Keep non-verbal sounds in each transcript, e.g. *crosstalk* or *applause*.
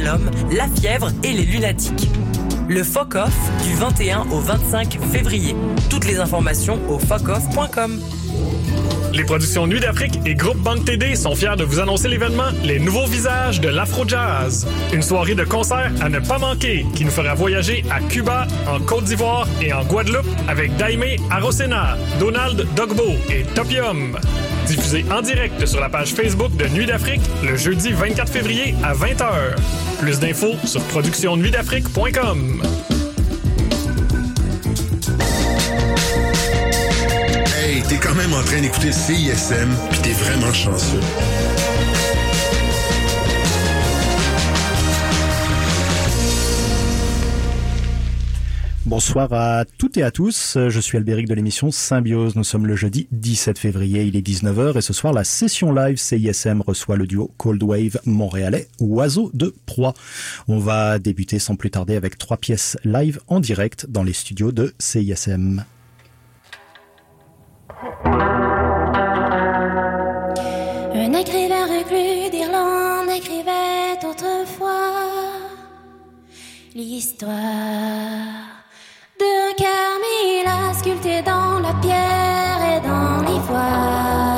l'homme, la fièvre et les lunatiques. Le Foc Off du 21 au 25 février. Toutes les informations au focoff.com. Les productions Nuit d'Afrique et Groupe Banque TD sont fiers de vous annoncer l'événement Les Nouveaux Visages de l'Afro-Jazz. Une soirée de concert à ne pas manquer qui nous fera voyager à Cuba, en Côte d'Ivoire et en Guadeloupe avec Daime Arosena, Donald Dogbo et Topium. Diffusé en direct sur la page Facebook de Nuit d'Afrique le jeudi 24 février à 20h. Plus d'infos sur productionnuitdafrique.com. Hey, t'es quand même en train d'écouter CISM, puis t'es vraiment chanceux. Bonsoir à toutes et à tous. Je suis Albéric de l'émission Symbiose. Nous sommes le jeudi 17 février. Il est 19h et ce soir, la session live CISM reçoit le duo Cold Wave montréalais Oiseau de proie. On va débuter sans plus tarder avec trois pièces live en direct dans les studios de CISM. L'histoire Carmilla sculpté dans la pierre et dans l'ivoire.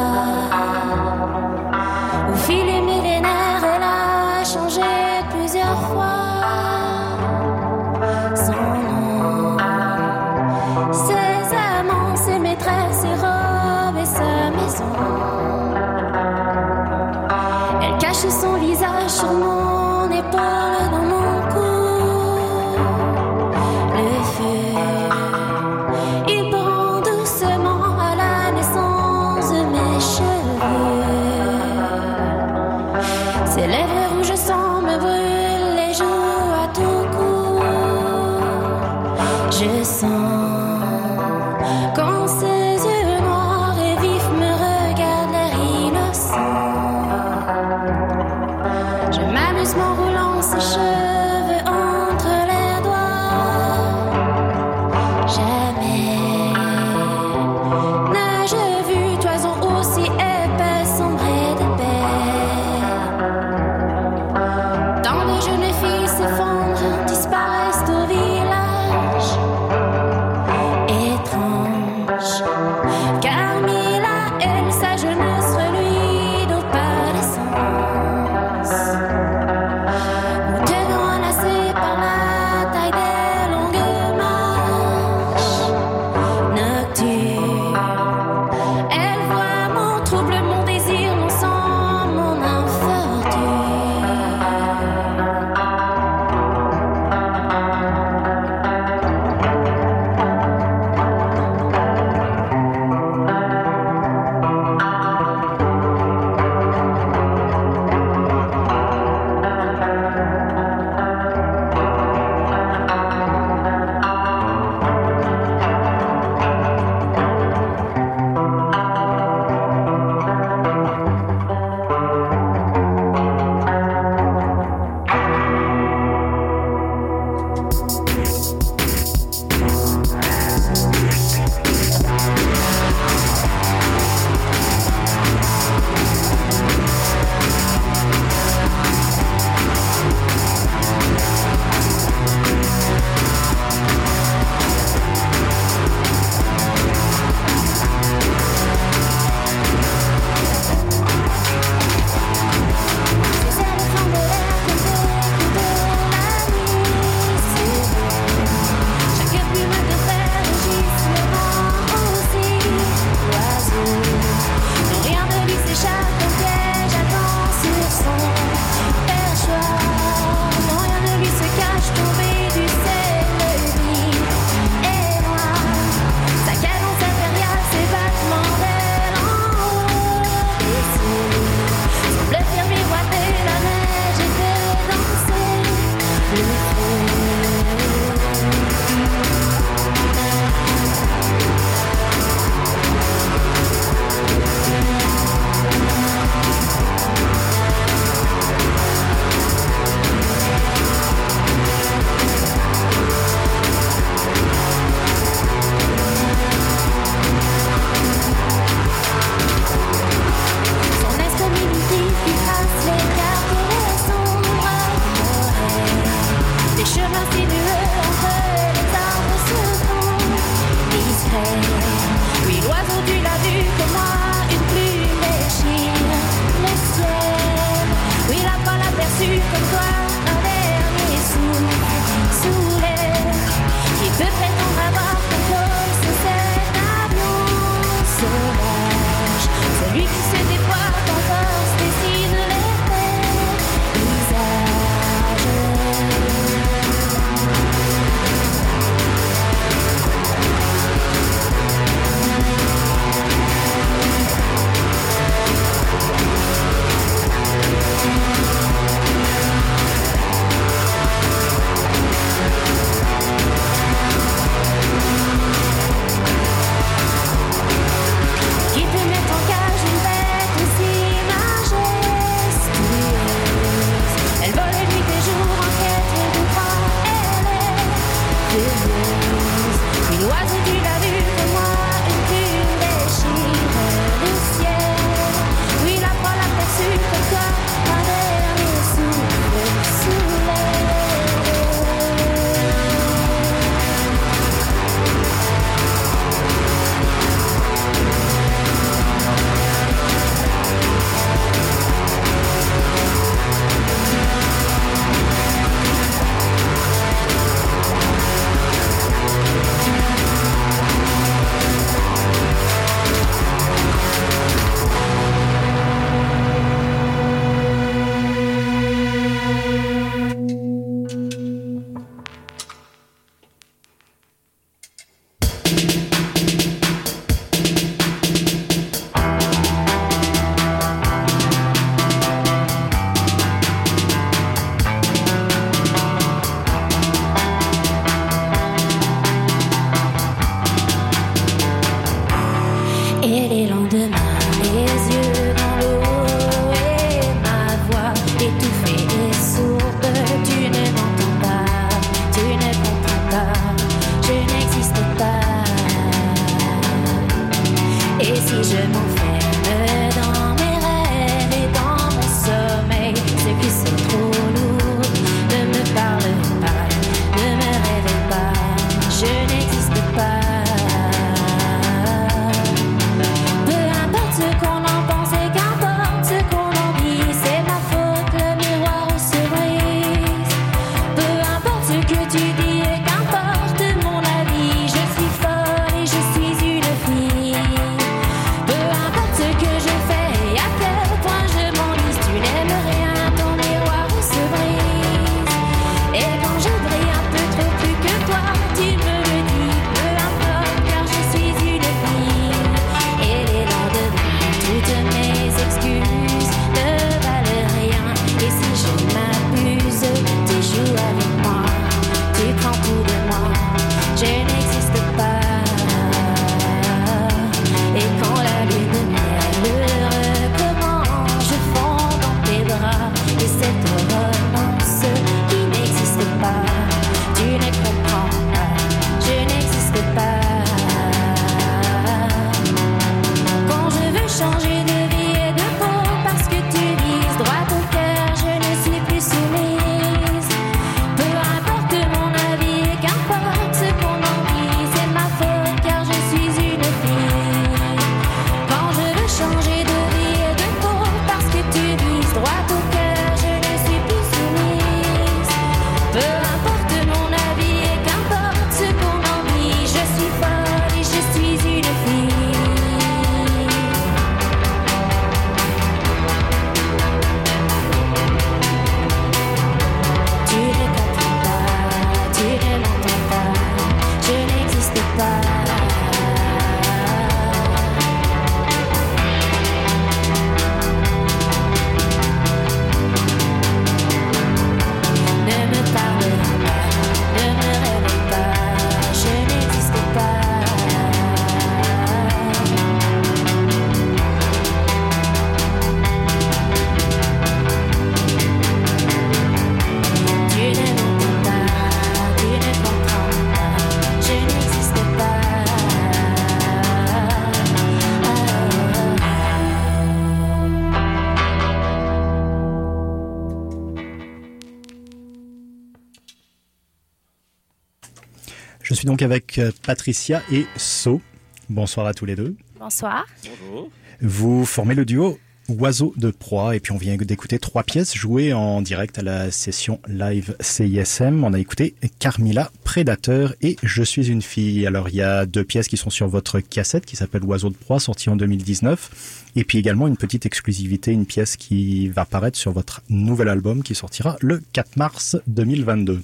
Suis donc avec euh, Patricia et So. Bonsoir à tous les deux. Bonsoir. Bonjour. Vous formez le duo Oiseau de proie et puis on vient d'écouter trois pièces jouées en direct à la session live CISM. On a écouté Carmilla, Prédateur et Je suis une fille. Alors il y a deux pièces qui sont sur votre cassette qui s'appelle Oiseau de proie sortie en 2019 et puis également une petite exclusivité, une pièce qui va apparaître sur votre nouvel album qui sortira le 4 mars 2022.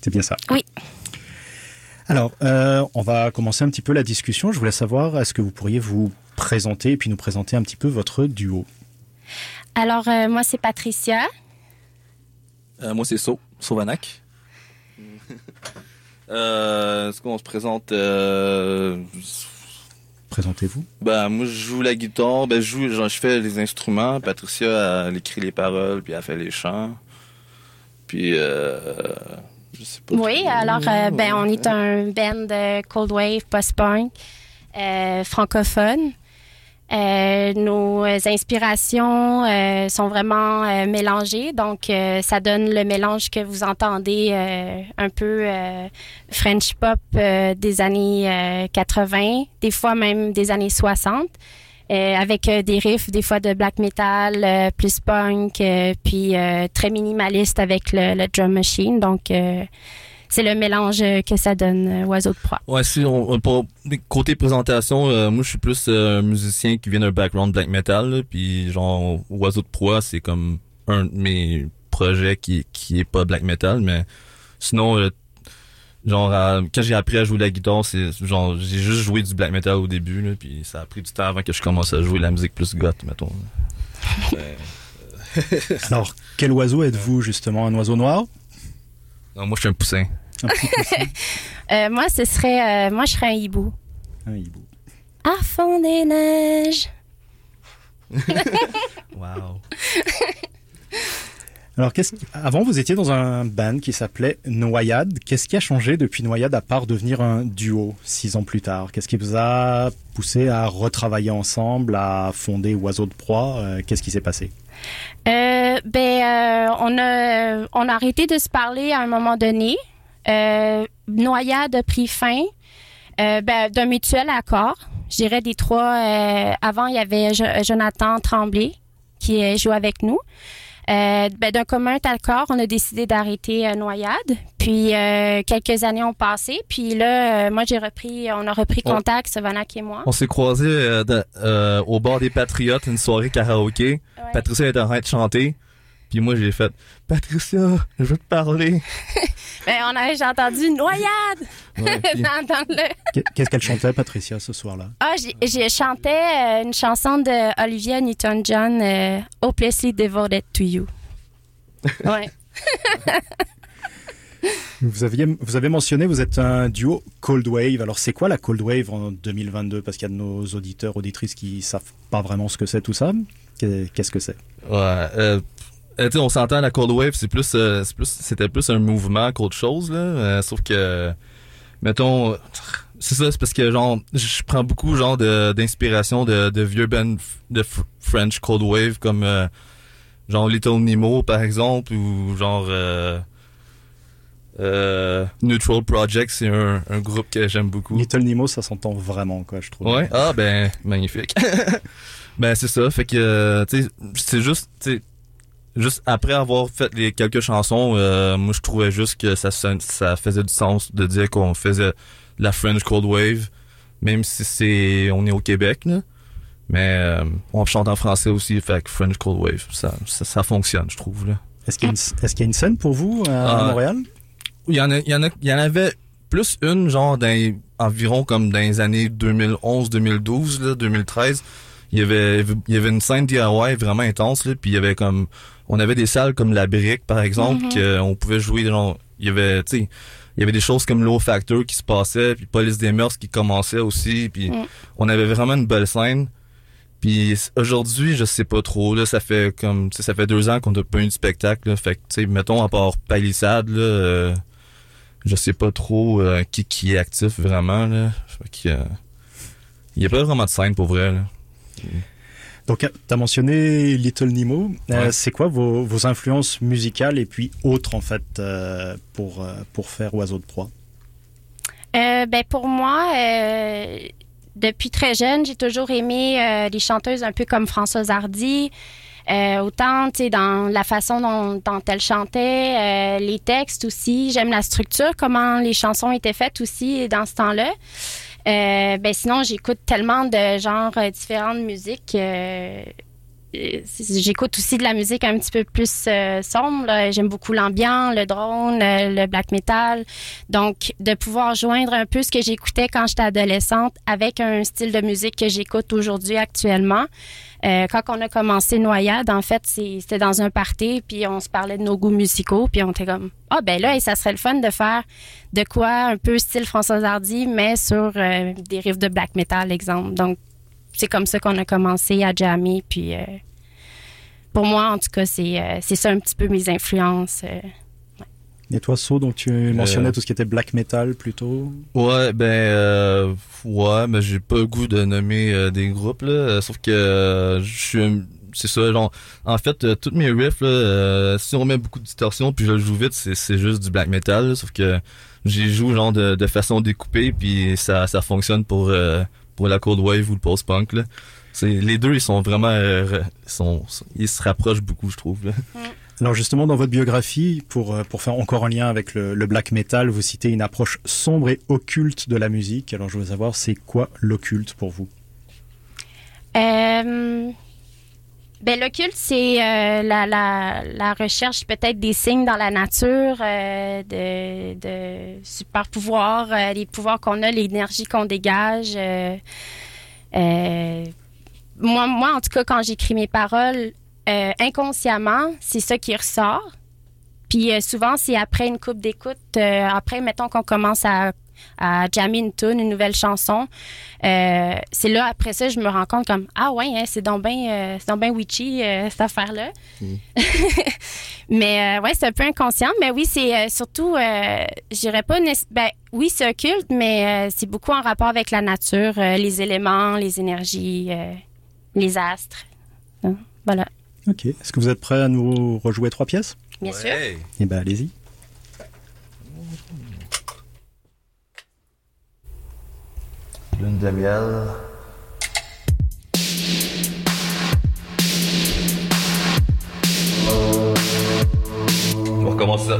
C'est bien ça? Oui. Alors, euh, on va commencer un petit peu la discussion. Je voulais savoir, est-ce que vous pourriez vous présenter et puis nous présenter un petit peu votre duo? Alors, euh, moi, c'est Patricia. Euh, moi, c'est So, Sauvanac. *laughs* euh, Est-ce qu'on se présente euh, Présentez-vous. Ben, moi, je joue la guitare. Ben, je joue, genre, je fais les instruments. Patricia, elle écrit les paroles, puis elle fait les chants. Puis, euh, je sais pas. Oui, alors, euh, ben, on est un band de cold wave, post-punk, euh, francophone. Euh, nos inspirations sont vraiment mélangées, donc ça donne le mélange que vous entendez un peu French pop des années euh, 80, des fois même des années 60, euh, avec euh, des riffs des fois de black metal, euh, plus punk, euh, puis euh, très minimaliste avec le, drum machine. Donc euh, c'est le mélange euh, que ça donne euh, Oiseau de proie. Ouais, si on, pour côté présentation, euh, moi je suis plus euh, un musicien qui vient d'un background black metal, puis genre Oiseau de proie, c'est comme un de mes projets qui qui est pas black metal, mais sinon euh, genre quand j'ai appris à jouer de la guitare, c'est genre j'ai juste joué du black metal au début là, puis ça a pris du temps avant que je commence à jouer la musique plus goth, mettons. Ben, *laughs* Alors, quel oiseau êtes-vous justement? Un oiseau noir? Non, moi je suis un poussin. Un petit poussin *laughs* Euh, moi, ce serait, euh, moi, je serais un hibou. Un hibou. À fond des neiges. *laughs* Wow. Alors, qu'est-ce qui- avant, vous étiez dans un band qui s'appelait Noyade. Qu'est-ce qui a changé depuis Noyade à part devenir un duo six ans plus tard? Qu'est-ce qui vous a poussé à retravailler ensemble, à fonder Oiseau de proie? Euh, Qu'est-ce qui s'est passé? Euh, ben, euh, on a, on a arrêté de se parler à un moment donné. Euh, Noyade a pris fin euh, ben, d'un mutuel accord. Je dirais des trois. avant, il y avait Jo- Jonathan Tremblay qui joue avec nous. Euh, ben, d'un commun accord, on a décidé d'arrêter euh, Noyade. Puis euh, quelques années ont passé. Puis là, euh, moi j'ai repris, on a repris On- contact, Savanac et moi. On s'est croisés au bord des Patriotes, une soirée karaoké. Ouais. Patricia était en train de chanter. Puis moi, j'ai fait Patricia, je veux te parler. *laughs* Ben, on a, j'ai entendu Noyade Ouais, *laughs* puis- dans, dans le. Qu'est- Qu'est-ce qu'elle chantait, Patricia, ce soir-là? Ah, j'ai, chanté euh, une chanson de Olivia Newton-John, euh, Hopelessly Devoted to You. *laughs* Ouais. Vous aviez, vous avez mentionné, vous êtes un duo Cold Wave. Alors, c'est quoi la Cold Wave en 2022 Parce qu'il y a de nos auditeurs, auditrices qui savent pas vraiment ce que c'est tout ça. Qu'est- Qu'est-ce que c'est? Ouais, euh, euh, on s'entend la cold wave, c'est plus, euh, c'est plus, c'était plus un mouvement qu'autre chose là. euh, sauf que, mettons, c'est ça, c'est parce que genre, je prends beaucoup genre de d'inspiration de, de vieux bands de French cold wave comme euh, genre Little Nemo par exemple ou genre euh, Neutral Project, c'est un, un groupe que j'aime beaucoup. Little Nemo, ça s'entend vraiment, quoi, je trouve. Ouais. Ah ben magnifique. *laughs* ben c'est ça. Fait que tu sais, c'est juste, tu juste après avoir fait les quelques chansons, euh, moi je trouvais juste que ça ça faisait du sens de dire qu'on faisait la French Cold Wave, même si c'est on est au Québec là. Mais euh, on chante en français aussi, fait que French Cold Wave, ça, ça, ça fonctionne, je trouve là. Est-ce qu'il y, a une- est-ce qu'il y a une scène pour vous à, à Ah. Montréal? Il y en a, il y en a, il y en avait plus une genre dans environ comme dans les années 2011, 2012, là, 2013. Il y avait, il y avait une scène DIY vraiment intense là, puis il y avait comme, on avait des salles comme la Brique par exemple, Mhm. que on pouvait jouer genre, il y avait, tu sais, il y avait des choses comme Low Factor qui se passaient, puis Police des Mœurs qui commençait aussi, puis Mm. on avait vraiment une belle scène. Puis aujourd'hui, je sais pas trop. Là, ça fait comme, tu sais, ça fait deux ans qu'on n'a pas eu de spectacle. Là, fait que, tu sais, mettons à part Palissade, là, euh, je sais pas trop euh, qui qui est actif vraiment. Là. Fait que, euh, il y a pas vraiment de scène pour vrai. Là. Donc, tu as mentionné Little Nemo. Euh, c'est quoi vos, vos influences musicales et puis autres, en fait, euh, pour, euh, pour faire Oiseau de proie? Euh, ben pour moi, euh, depuis très jeune, j'ai toujours aimé euh, les chanteuses un peu comme Françoise Hardy. Euh, autant, tu sais, dans la façon dont, dont elle chantait, euh, les textes aussi. J'aime la structure, comment les chansons étaient faites aussi dans ce temps-là. Euh, ben sinon, j'écoute tellement de genres euh, différents de musique. Euh, J'écoute aussi de la musique un petit peu plus euh, sombre. J'aime beaucoup l'ambiance, le drone, euh, le black metal. Donc, de pouvoir joindre un peu ce que j'écoutais quand j'étais adolescente avec un style de musique que j'écoute aujourd'hui actuellement. Euh, quand on a commencé Noyade, en fait, c'était dans un party, puis on se parlait de nos goûts musicaux, puis on était comme ah ben là, et ça serait le fun de faire de quoi un peu style Françoise Hardy, mais sur des riffs de black metal, exemple. Donc c'est comme ça qu'on a commencé à jammer, puis euh, pour moi, en tout cas, c'est euh, c'est ça un petit peu mes influences. euh. Et toi, So, donc tu mentionnais Euh, tout ce qui était black metal plutôt? Ouais, ben euh, ouais, mais j'ai pas le goût de nommer euh, des groupes là, sauf que euh, je suis c'est ça genre en fait euh, toutes mes riffs là, euh, si on met beaucoup de distorsion puis je le joue vite, c'est c'est juste du black metal, là, sauf que j'y joue genre de, de façon découpée puis ça ça fonctionne pour euh, pour la cold wave ou le post punk là. C'est les deux ils sont vraiment euh, sont ils se rapprochent beaucoup je trouve là. Alors justement, dans votre biographie, pour, euh, pour faire encore un lien avec le, le black metal, vous citez une approche sombre et occulte de la musique. Alors je veux savoir, c'est quoi l'occulte pour vous? Euh, ben, l'occulte, c'est euh, la, la, la recherche peut-être des signes dans la nature, euh, de, de super pouvoirs, euh, les pouvoirs qu'on a, l'énergie qu'on dégage. euh, euh, moi, moi, en tout cas, quand j'écris mes paroles, euh, inconsciemment, c'est ça qui ressort. Puis souvent, c'est après une coupe d'écoute, après, mettons qu'on commence à, à jammer une tune, une nouvelle chanson, euh, c'est là, après ça, je me rends compte comme, ah ouais, hein, c'est donc bien euh, ben witchy, euh, cette affaire-là. *laughs* mais euh, ouais, c'est un peu inconscient. Mais oui, c'est euh, surtout, euh, je dirais pas, ben oui, c'est occulte, mais euh, c'est beaucoup en rapport avec la nature, euh, les éléments, les énergies, euh, les astres. Hein, Voilà, Ok. Est-ce que vous êtes prêt à nous rejouer trois pièces? Bien sûr. Eh ben allez-y. Lune de miel. On recommence ça.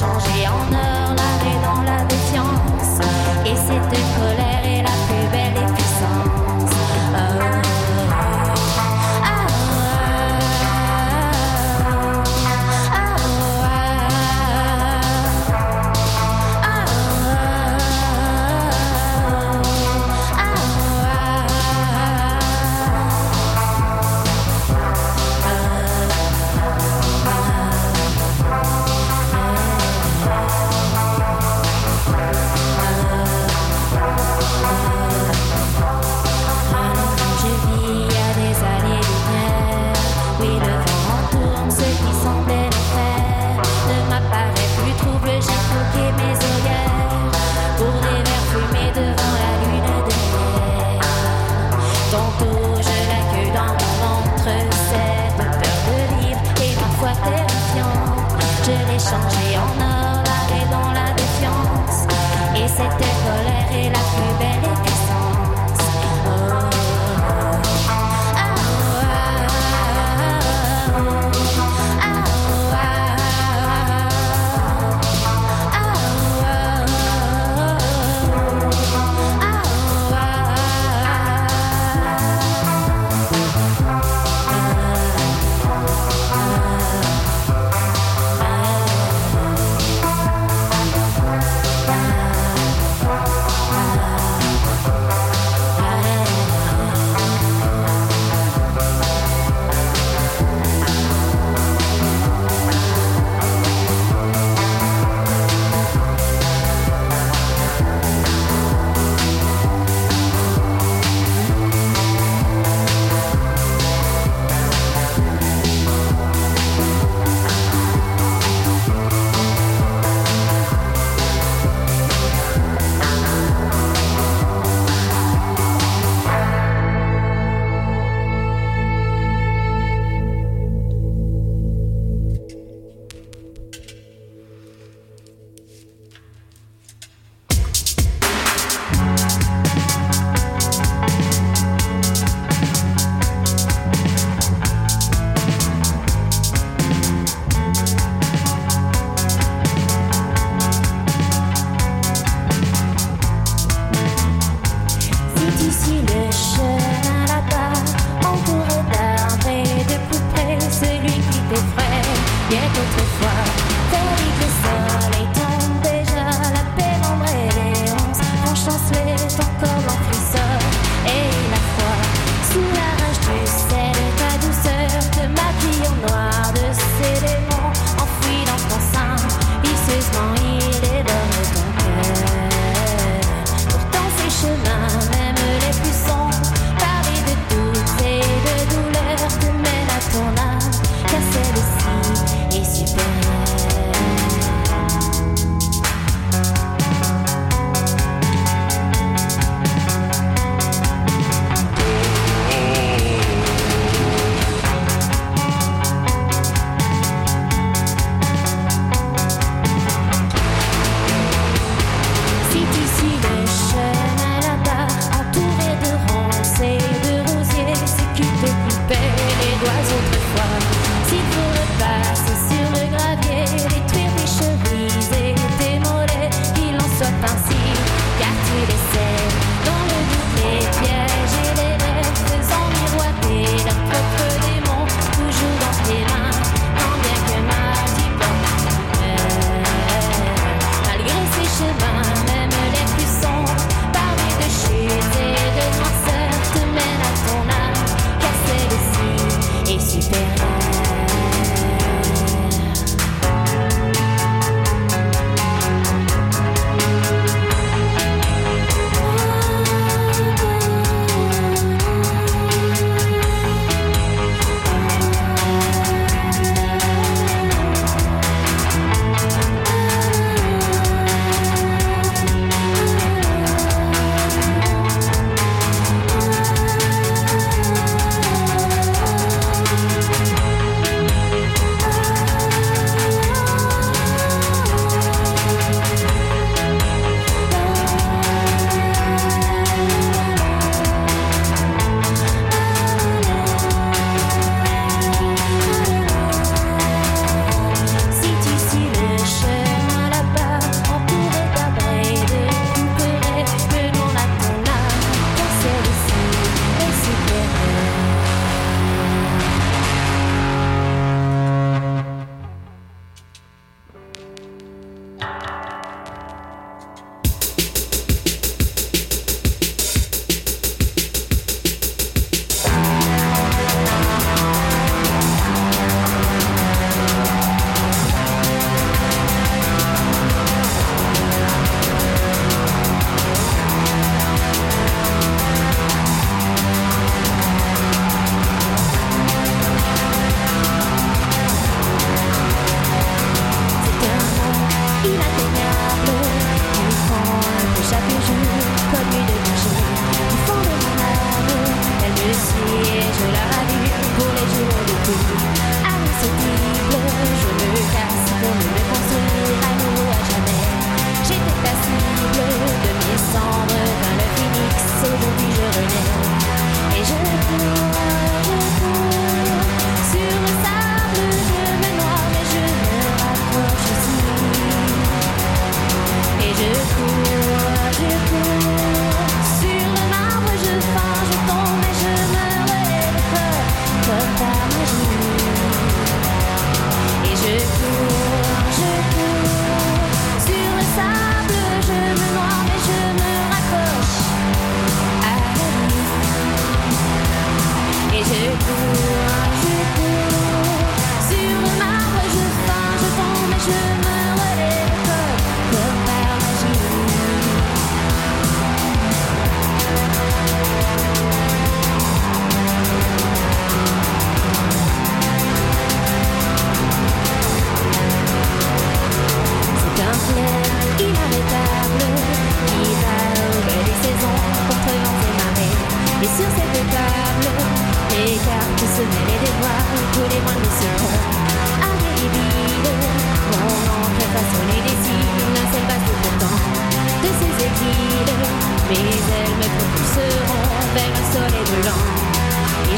Changée en or, Et cette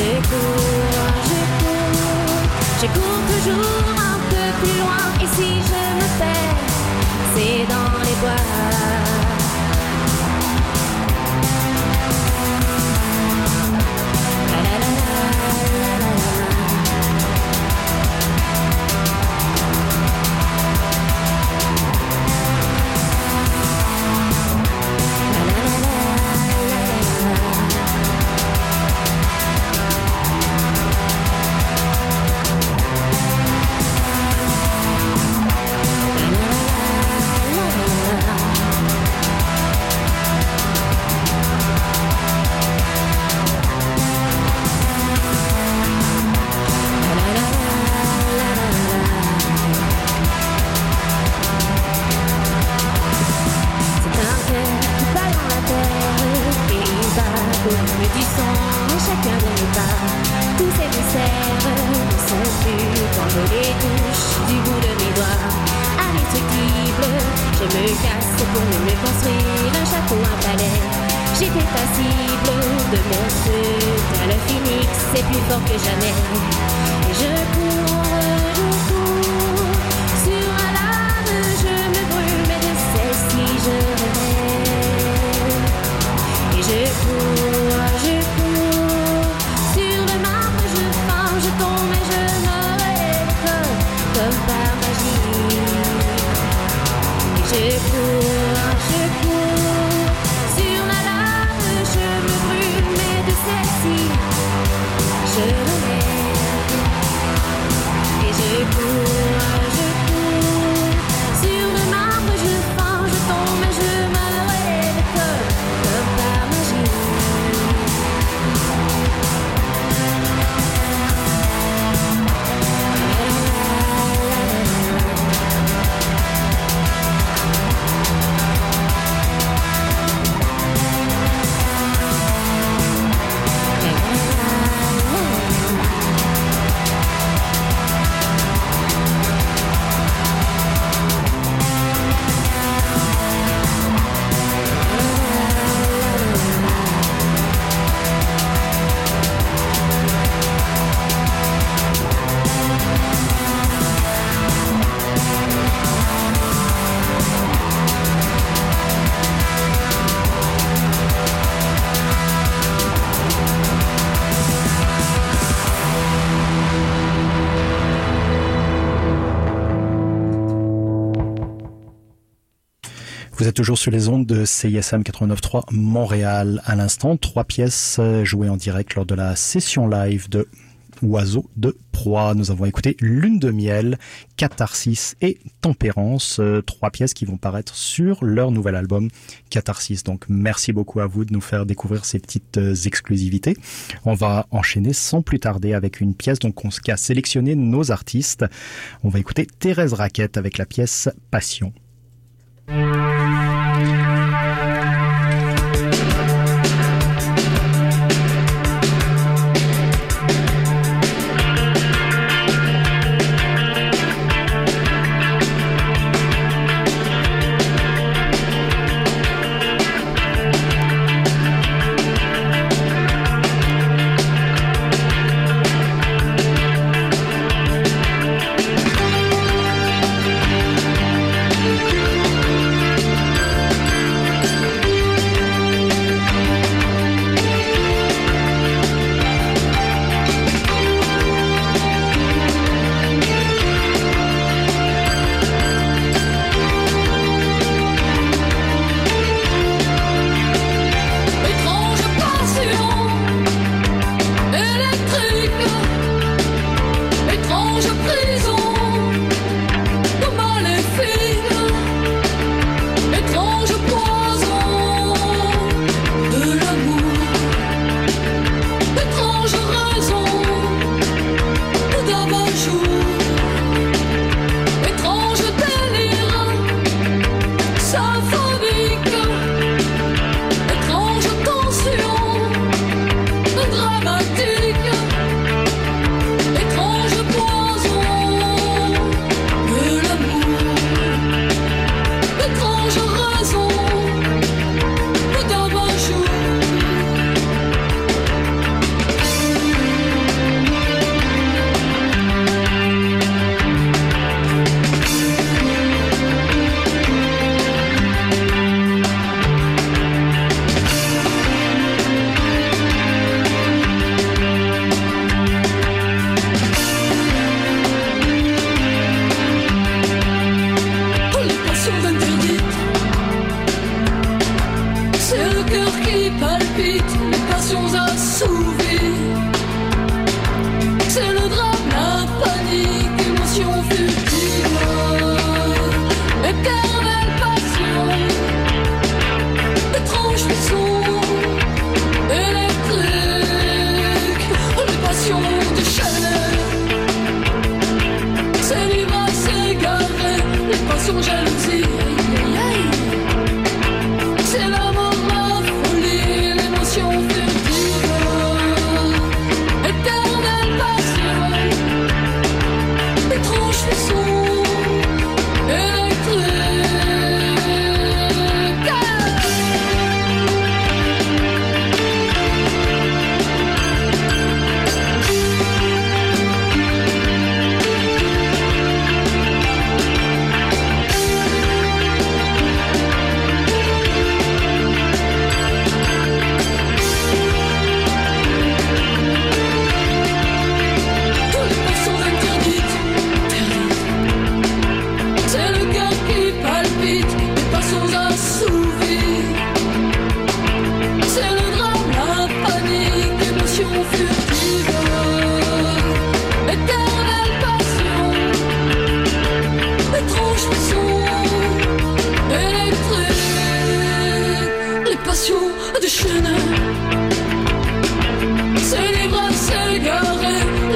j'ai cours, j'ai cours, j'ai cours toujours un peu plus loin. Et si je me perds, c'est dans les bois. toujours sur les ondes de CISM 89.3 Montréal à l'instant. Trois pièces euh, jouées en direct lors de la session live de Oiseau de proie. Nous avons écouté Lune de miel, Catharsis et Tempérance, euh, trois pièces qui vont paraître sur leur nouvel album Catharsis. Donc merci beaucoup à vous de nous faire découvrir ces petites euh, exclusivités. On va enchaîner sans plus tarder avec une pièce donc on a sélectionné nos artistes. On va écouter Thérèse Raquette avec la pièce Passion.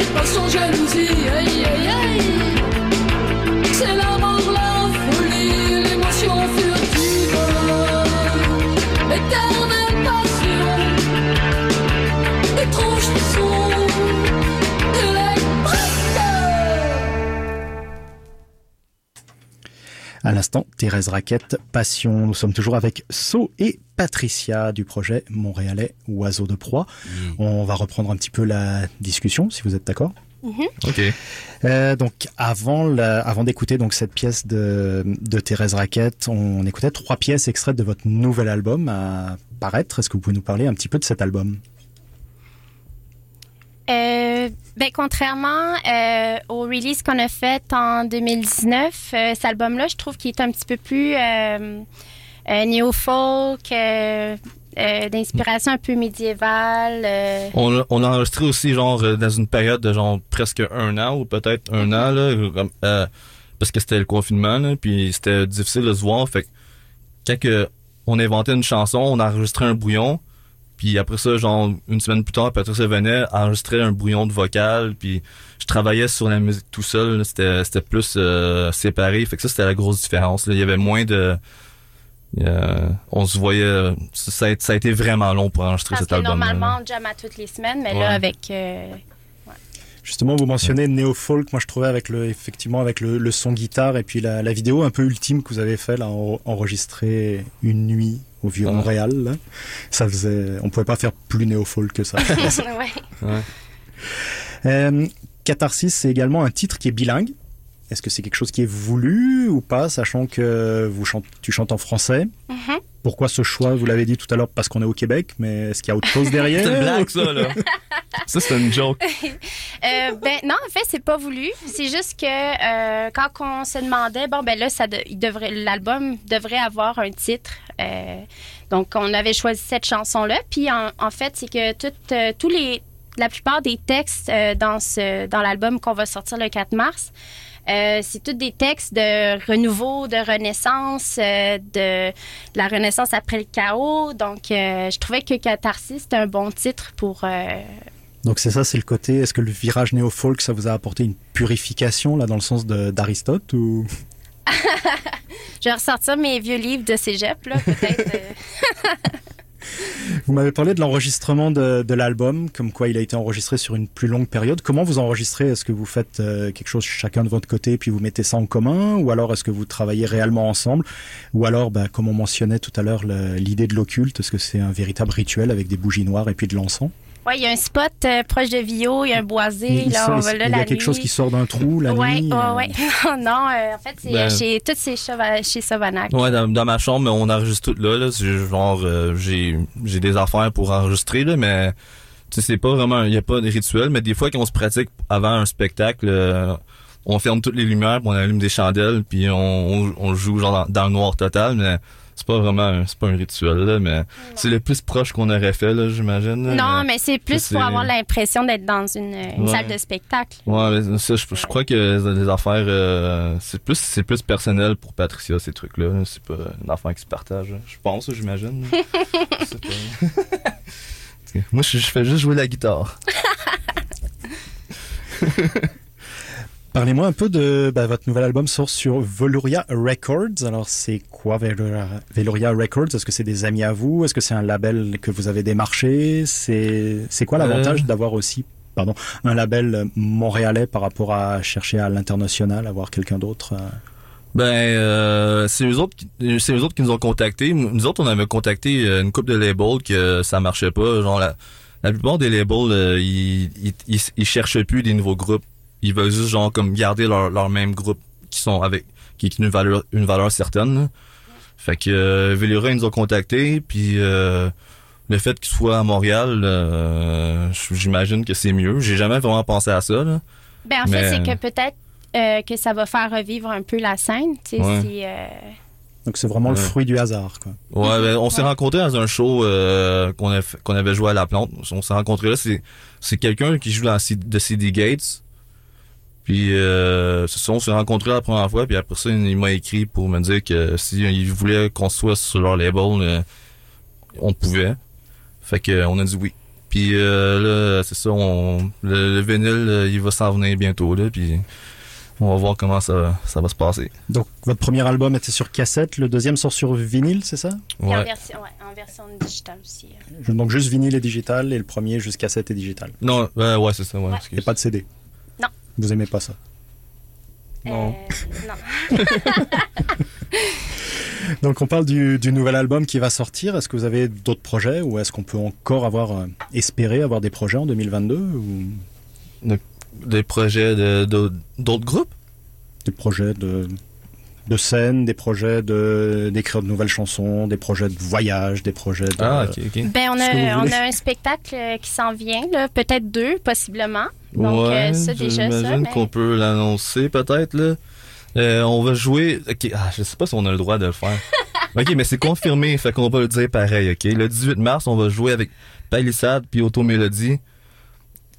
Les passions jalousie, aïe aïe aïe. À l'instant, Thérèse Raquette, Passion. Nous sommes toujours avec So et Patricia du projet montréalais Oiseau de proie. On va reprendre un petit peu la discussion, si vous êtes d'accord. Ok. Euh, donc avant la- avant d'écouter donc cette pièce de, de Thérèse Raquette, on écoutait trois pièces extraites de votre nouvel album à paraître. Est-ce que vous pouvez nous parler un petit peu de cet album? Euh, ben, contrairement euh, au release qu'on a fait en 2019, euh, cet album-là, je trouve qu'il est un petit peu plus euh, euh, néo-folk, d'inspiration un peu médiévale. On, on a enregistré aussi genre dans une période de genre presque un an ou peut-être un an là, parce que c'était le confinement puis c'était difficile de se voir. Fait que quand on inventait une chanson, on enregistrait un brouillon, puis après ça genre une semaine plus tard, Patricia venait enregistrer un brouillon de vocal, puis je travaillais sur la musique tout seul. C'était c'était plus euh, séparé. Fait que ça c'était la grosse différence. là. Il y avait moins de euh, on se voyait ça a, ça a été vraiment long pour enregistrer Parce cet album. normalement, on jam à toutes les semaines, mais Ouais. là, avec... euh, Justement, vous mentionnez néo folk. Moi, je trouvais avec le effectivement avec le, le son guitare et puis la, la vidéo un peu ultime que vous avez fait là, en- enregistrer une nuit au vieux Ouais. Montréal. là. Ça faisait, on pouvait pas faire plus néo folk que ça. *laughs* ouais. Euh, Catharsis, c'est également un titre qui est bilingue. Est-ce que c'est quelque chose qui est voulu ou pas, sachant que vous chante, tu chantes en français? Mhm. Pourquoi ce choix? Vous l'avez dit tout à l'heure parce qu'on est au Québec, mais est-ce qu'il y a autre chose derrière? *laughs* C'est une blague, ça, là. *laughs* ça, c'est une joke. *laughs* Euh, ben non, en fait, c'est pas voulu. C'est juste que euh, quand on se demandait, bon ben là, ça il devrait, l'album devrait avoir un titre. Euh, donc, on avait choisi cette chanson-là. Puis en, fait, c'est que euh, tous les, la plupart des textes dans ce, dans l'album qu'on va sortir le 4 mars. c'est tous des textes de renouveau, de renaissance, de, la renaissance après le chaos. Donc, je trouvais que Catharsis, c'était un bon titre pour, Donc c'est ça, c'est le côté. Est-ce que le virage néo-folk, ça vous a apporté une purification là dans le sens d'Aristote ou? *laughs* Je vais ressortir mes vieux livres de cégep, là, peut-être. euh. *laughs* Vous m'avez parlé de l'enregistrement de, de l'album, comme quoi il a été enregistré sur une plus longue période. Comment vous enregistrez? Est-ce que vous faites euh, quelque chose chacun de votre côté puis vous mettez ça en commun? Ou alors est-ce que vous travaillez réellement ensemble? Ou alors, bah, comme on mentionnait tout à l'heure, l'idée de l'occulte, est-ce que c'est un véritable rituel avec des bougies noires et puis de l'encens? Ouais, il y a un spot euh, proche de Vio, il y a un boisé, Il, là, on va il là y la a quelque chose qui sort d'un trou la ouais, nuit ouais, euh, ouais. Non, *laughs* non, euh, en fait, c'est Ben- chez toutes ces chez Savanac. Ouais, dans, dans ma chambre, on enregistre tout là. là. Genre, euh, j'ai j'ai des affaires pour enregistrer, là, mais tu sais, c'est pas vraiment, il y a pas de rituel, mais des fois, quand on se pratique avant un spectacle, euh, on ferme toutes les lumières, puis on allume des chandelles, puis on, on, on joue genre dans, dans le noir total, mais c'est pas vraiment un, c'est pas un rituel là, mais c'est le plus proche qu'on aurait fait là, j'imagine. Non, mais c'est plus pour avoir l'impression d'être dans une, une Ouais. salle de spectacle. Ouais, mais ça, je, je crois que les affaires, euh, c'est plus, c'est plus personnel pour Patricia ces trucs-là. là. C'est pas une affaire qui se partage. là. Je pense, j'imagine. *laughs* pas. Moi, je, je fais juste jouer la guitare. *laughs* Parlez-moi un peu de bah, votre nouvel album sort sur Velouria Records. Alors c'est quoi Velouria, Records? Est-ce que c'est des amis à vous? Est-ce que c'est un label que vous avez démarché? C'est quoi l'avantage Euh. d'avoir aussi pardon un label montréalais par rapport à chercher à l'international, avoir quelqu'un d'autre euh? Ben, euh, c'est eux autres, qui- c'est eux autres qui nous ont contactés. Nous autres, on avait contacté une couple de labels que ça marchait pas. Genre la, la plupart des labels, euh, ils, ils, ils, ils cherchent plus des nouveaux groupes. Ils veulent juste genre comme garder leur, leur même groupe qui sont avec qui ont une valeur une valeur certaine. là. Fait que euh, ils nous ont contactés, puis euh, le fait qu'ils soient à Montréal, euh, j'imagine que c'est mieux. J'ai jamais vraiment pensé à ça. Là. Ben, en fait, c'est que peut-être euh, que ça va faire revivre un peu la scène. Tu sais, Ouais. si, euh, Donc c'est vraiment le fruit du hasard. Quoi. Ouais, ben, on s'est Ouais. rencontrés dans un show euh, qu'on a fait- qu'on avait joué à la plante. On s'est rencontrés là, c'est c'est quelqu'un qui joue dans C- de CD Gates. Puis euh, c'est ça, on s'est rencontrés la première fois, puis après ça, il m'a écrit pour me dire que si il voulait qu'on soit sur leur label, euh, on pouvait. Fait que euh, on a dit oui. Puis euh, là, c'est ça, on le, le vinyle, euh, il va s'en venir bientôt là, puis on va voir comment ça ça va se passer. Donc votre premier album était sur cassette, le deuxième sort sur vinyle, c'est ça? Et en, Ouais. version, ouais, en version digitale aussi. euh. Donc juste vinyle et digital et le premier juste cassette et digital. Non, ouais, ouais, c'est ça, ouais. A pas de CD. Vous aimez pas ça Non. Euh, non. *laughs* Donc on parle du, du nouvel album qui va sortir. Est-ce que vous avez d'autres projets ou est-ce qu'on peut encore avoir euh, espéré avoir des projets en 2022 ou? Des projets de de- d'autres groupes? des projets de de scène, des projets de d'écrire de nouvelles chansons, des projets de voyage, des projets de Ah, ok, ok. Ben, on a, on a un spectacle euh, qui s'en vient, là, peut-être deux, possiblement. Donc, ouais, euh, ça, déjà, ça. j'imagine mais- qu'on peut l'annoncer peut-être là. Euh, on va jouer. Ok, ah, je sais pas si on a le droit de le faire. *laughs* ok, mais c'est confirmé, fait qu'on va le dire pareil. Ok, le 18 mars, on va jouer avec Palisade puis Auto Mélodie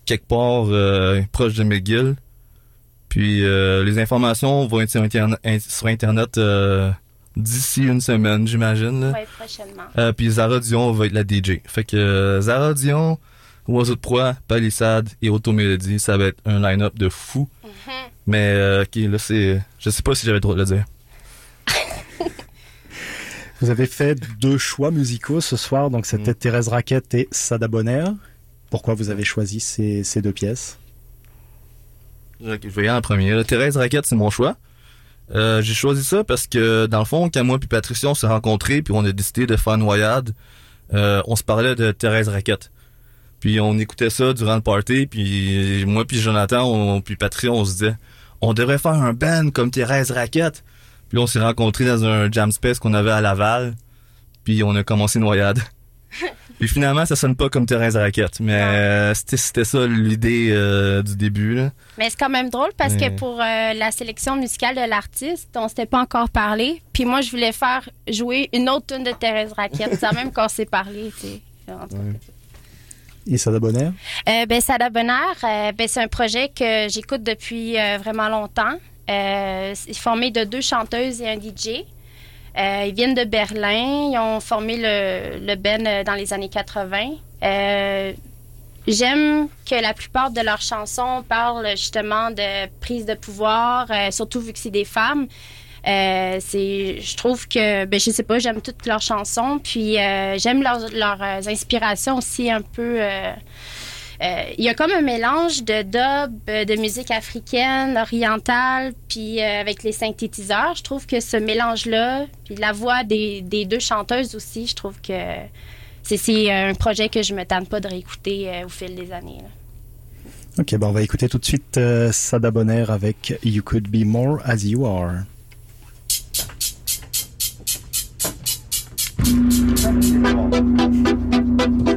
quelque part euh, proche de McGill. Puis euh, les informations vont être sur sur internet d'ici une semaine, j'imagine. là. Ouais, prochainement. Puis Zara Dion va être la DJ. Fait que Zara Dion, Oiseau de proie, Palisade et Automélodie, ça va être un line-up de fou. Mais euh, ok, là c'est, je sais pas si j'avais le droit de le dire. *laughs* Vous avez fait deux choix musicaux ce soir, donc c'était Mm. Thérèse Raquette et Sada Bonner. Pourquoi vous avez choisi ces, ces deux pièces? Ok, je vais y aller en premier. là. Thérèse Raquette, c'est mon choix. Euh, j'ai choisi ça parce que dans le fond, quand moi puis Patricia on s'est rencontrés puis on a décidé de faire une noyade, euh, on se parlait de Thérèse Raquette. Puis on écoutait ça durant le party, puis moi puis Jonathan, on, puis Patricia, on se disait, on devrait faire un band comme Thérèse Raquette. Puis on s'est rencontrés dans un jam space qu'on avait à Laval, puis on a commencé noyade. *laughs* puis finalement, ça sonne pas comme Thérèse Raquette, mais euh, c'était ça l'idée euh, du début là. Mais c'est quand même drôle parce que pour euh, la sélection musicale de l'artiste, on s'était pas encore parlé. Puis moi, je voulais faire jouer une autre tune de Thérèse Raquette, sans même qu'on s'est parlé, tu sais. Et Sada Bonner Euh, ben, Sada Bonheur, euh, ben, c'est un projet que j'écoute depuis euh, vraiment longtemps. Euh, c'est formé de deux chanteuses et un DJ. Euh, ils viennent de Berlin. Ils ont formé le, le euh, dans les années 80. Euh, J'aime que la plupart de leurs chansons parlent justement de prise de pouvoir, euh, surtout vu que c'est des femmes. Euh, c'est, je trouve que, ben, je sais pas, j'aime toutes leurs chansons, puis euh, j'aime leurs, euh, inspirations aussi un peu. Il y a comme un mélange de dub, de musique africaine, orientale, puis avec les synthétiseurs. Je trouve que ce mélange-là, puis la voix des, deux chanteuses aussi, je trouve que c'est, un projet que je me tente pas de réécouter au fil des années. Ok, ben on va écouter tout de suite euh, Sada Bonner avec You Could Be More As You Are. 你看你这个。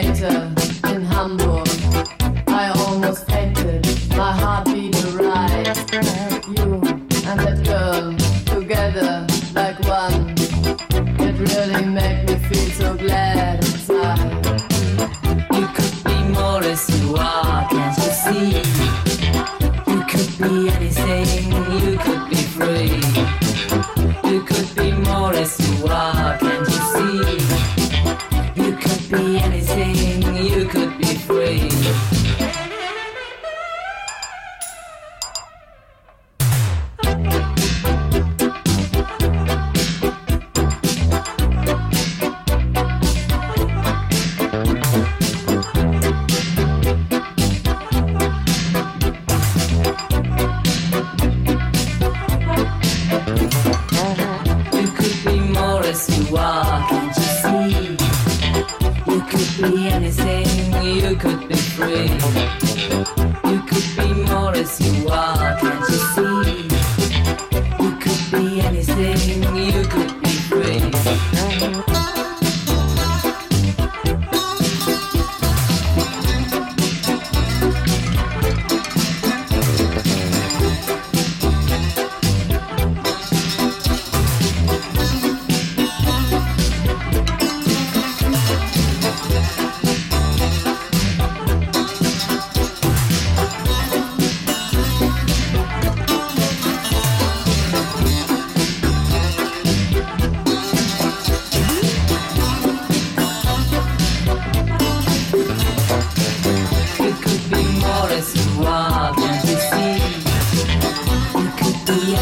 connector.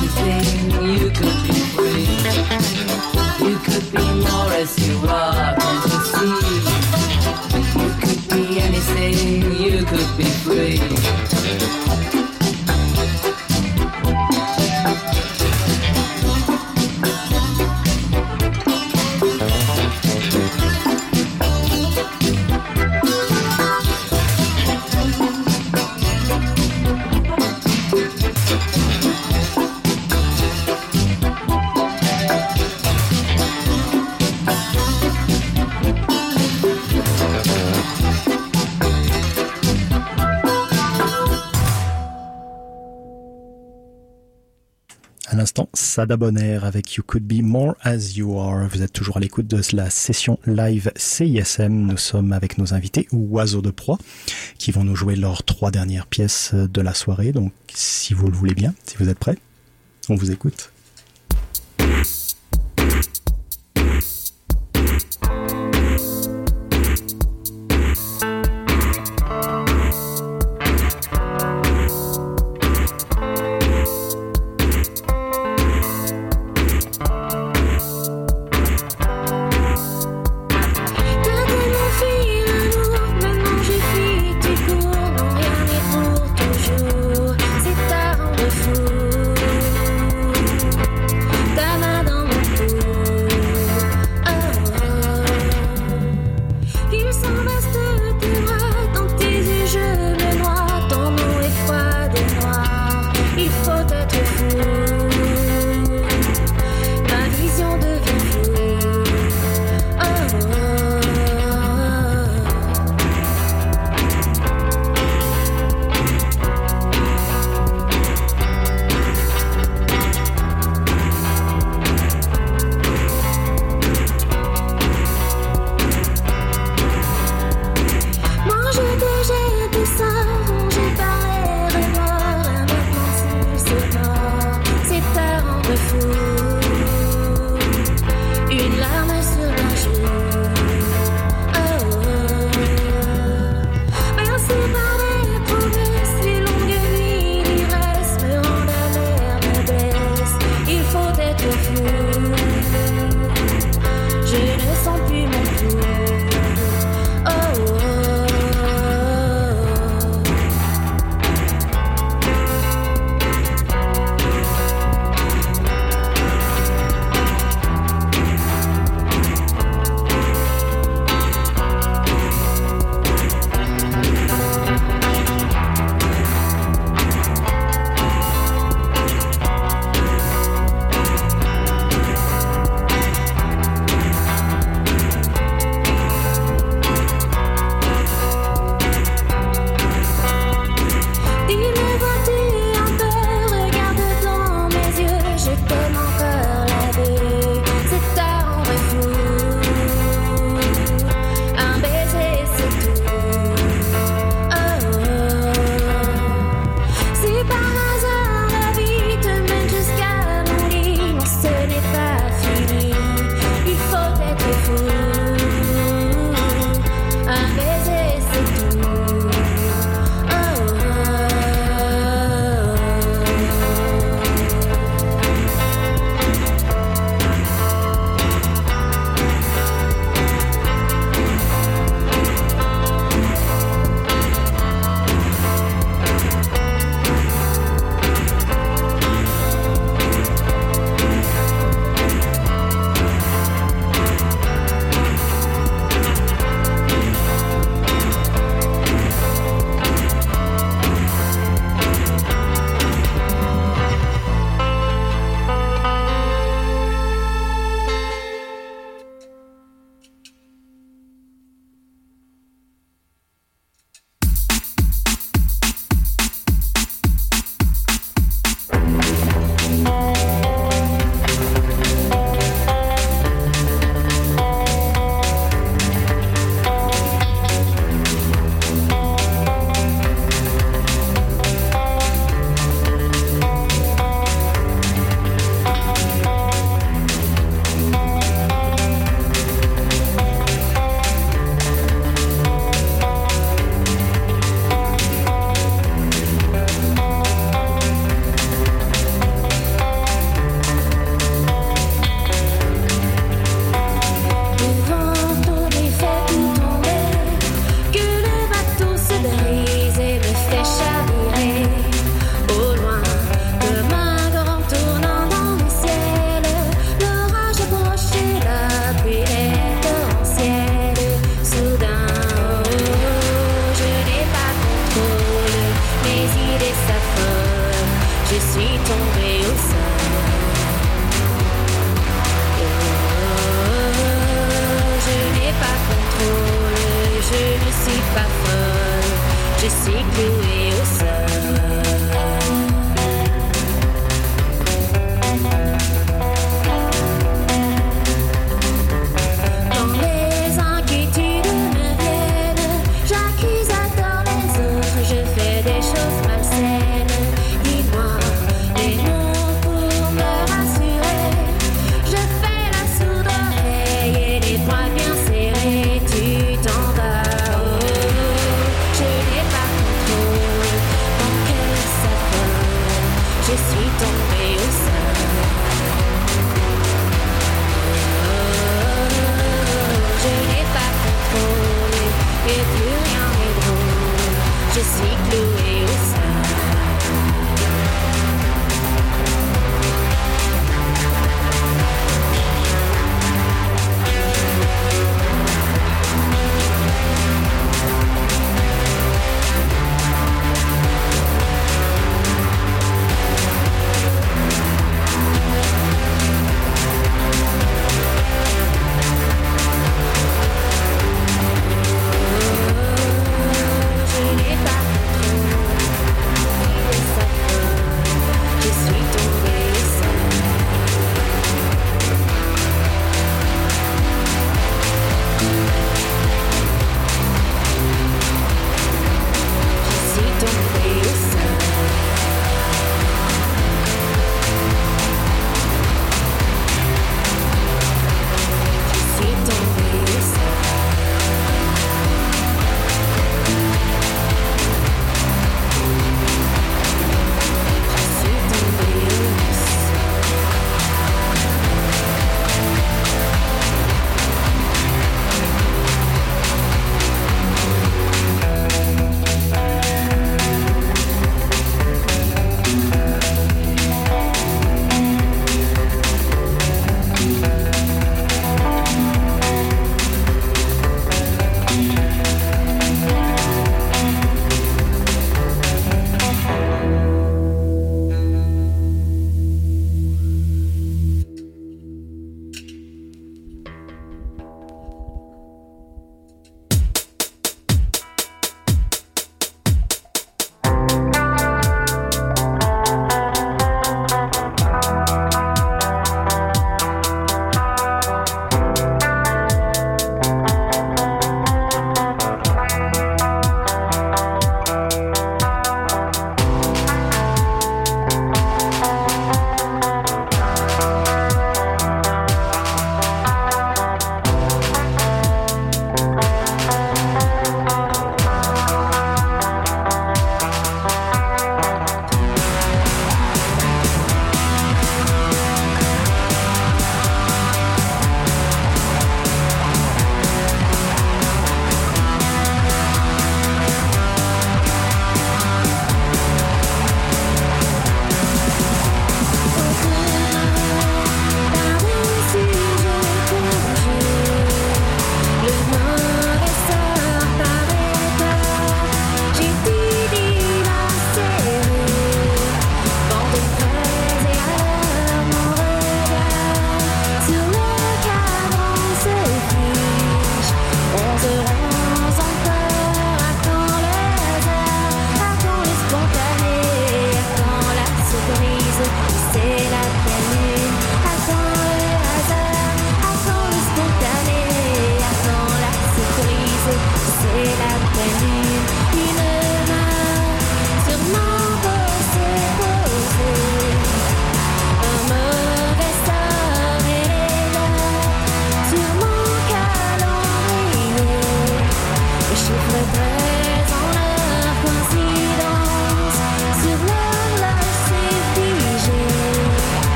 you could be free. You could be more as you are, can see? Sada Bonner avec You Could Be More As You Are. Vous êtes toujours à l'écoute de la session live CISM. Nous sommes avec nos invités Oiseaux de Proie qui vont nous jouer leurs trois dernières pièces de la soirée. Donc si vous le voulez bien, si vous êtes prêts, on vous écoute.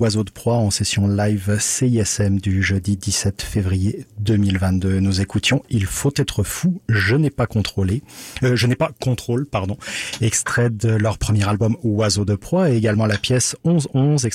C'était Oiseau de proie en session live CISM du jeudi 17 février 2022. Nous écoutions Il faut être fou, je n'ai pas contrôlé, euh, je n'ai pas contrôle, pardon, extrait de leur premier album Oiseau de proie et également la pièce 11-11, extrait